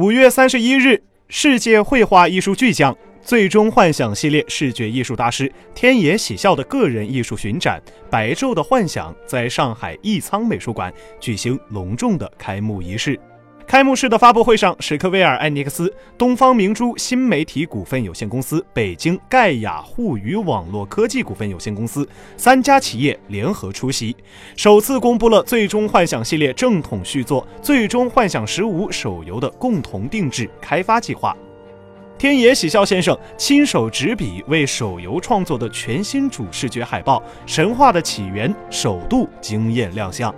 五月三十一日，世界绘画艺术巨匠“最终幻想”系列视觉艺术大师天野喜孝的个人艺术巡展《白昼的幻想》在上海艺仓美术馆举行隆重的开幕仪式。开幕式的发布会上，史克威尔艾尼克斯、东方明珠新媒体股份有限公司、北京盖亚互娱网络科技股份有限公司三家企业联合出席，首次公布了《最终幻想》系列正统续作《最终幻想十五》手游的共同定制开发计划。天野喜孝先生亲手执笔为手游创作的全新主视觉海报《神话的起源》首度惊艳亮相。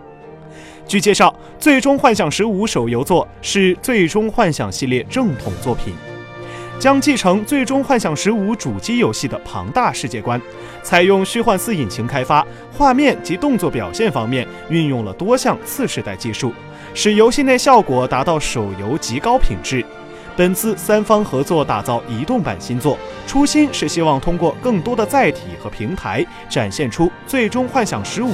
据介绍，《最终幻想十五》手游作是《最终幻想》系列正统作品，将继承《最终幻想十五》主机游戏的庞大世界观，采用虚幻四引擎开发，画面及动作表现方面运用了多项次世代技术，使游戏内效果达到手游极高品质。本次三方合作打造移动版新作，初心是希望通过更多的载体和平台，展现出《最终幻想十五》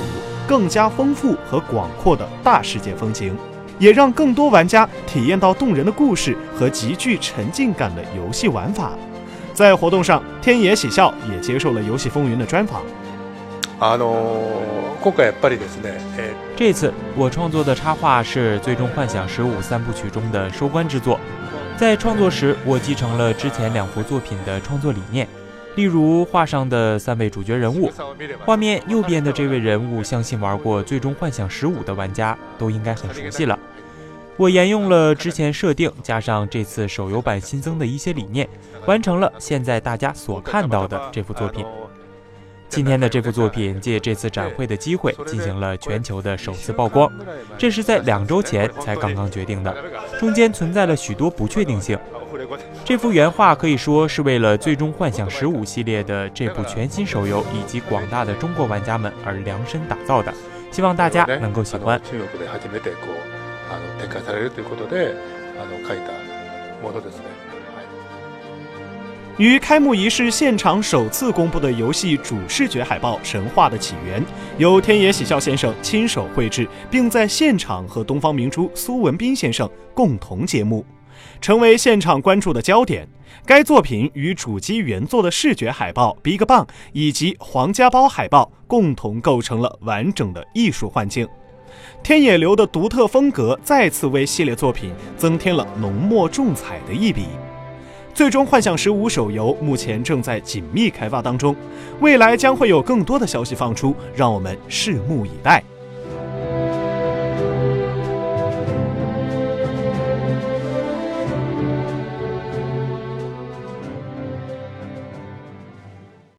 更加丰富和广阔的大世界风情，也让更多玩家体验到动人的故事和极具沉浸感的游戏玩法。在活动上，天野喜孝也接受了《游戏风云》的专访。あの今回やっぱりですね。这次我创作的插画是《最终幻想十五》三部曲中的收官之作。在创作时，我继承了之前两幅作品的创作理念， 例如画上的三位主角人物。画面右边的这位人物，相信玩过《最终幻想十五》的玩家都应该很熟悉了。我沿用了之前设定，加上这次手游版新增的一些理念，完成了现在大家所看到的这幅作品。今天的这幅作品借这次展会的机会进行了全球的首次曝光，这是在两周前才刚刚决定的，中间存在了许多不确定性。这幅原画可以说是为了《最终幻想十五》系列的这部全新手游以及广大的中国玩家们而量身打造的，希望大家能够喜欢。于开幕仪式现场首次公布的游戏主视觉海报《神话的起源》，由天野喜孝先生亲手绘制，并在现场和东方明珠苏文斌先生共同揭幕，成为现场关注的焦点。该作品与主机原作的视觉海报《Big Bang》以及皇家包海报共同构成了完整的艺术幻境。天野流的独特风格再次为系列作品增添了浓墨重彩的一笔。最终幻想十五手游目前正在紧密开发当中，未来将会有更多的消息放出，让我们拭目以待。